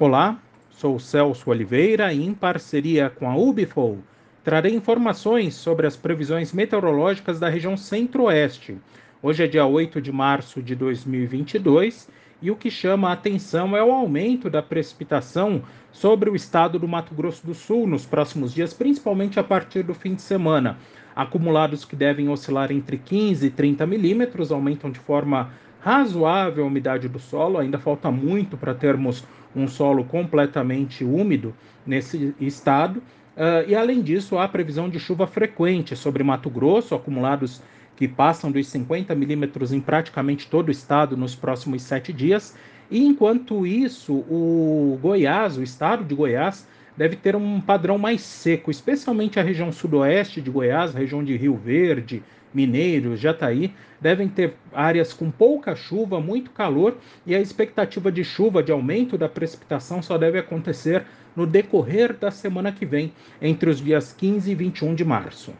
Olá, sou Celso Oliveira e em parceria com a Ubifol trarei informações sobre as previsões meteorológicas da região Centro-Oeste. Hoje é dia 8 de março de 2022 e o que chama a atenção é o aumento da precipitação sobre o estado do Mato Grosso do Sul nos próximos dias, principalmente a partir do fim de semana. Acumulados que devem oscilar entre 15 e 30 milímetros aumentam de forma razoável a umidade do solo, ainda falta muito para termos um solo completamente úmido nesse estado. Uh, e além disso, há previsão de chuva frequente sobre Mato Grosso, acumulados que passam dos 50 milímetros em praticamente todo o estado nos próximos sete dias. E enquanto isso, o Goiás, o estado de Goiás, deve ter um padrão mais seco, especialmente a região sudoeste de Goiás, região de Rio Verde, Mineiros, Jataí, devem ter áreas com pouca chuva, muito calor, e a expectativa de chuva, de aumento da precipitação, só deve acontecer no decorrer da semana que vem, entre os dias 15 e 21 de março.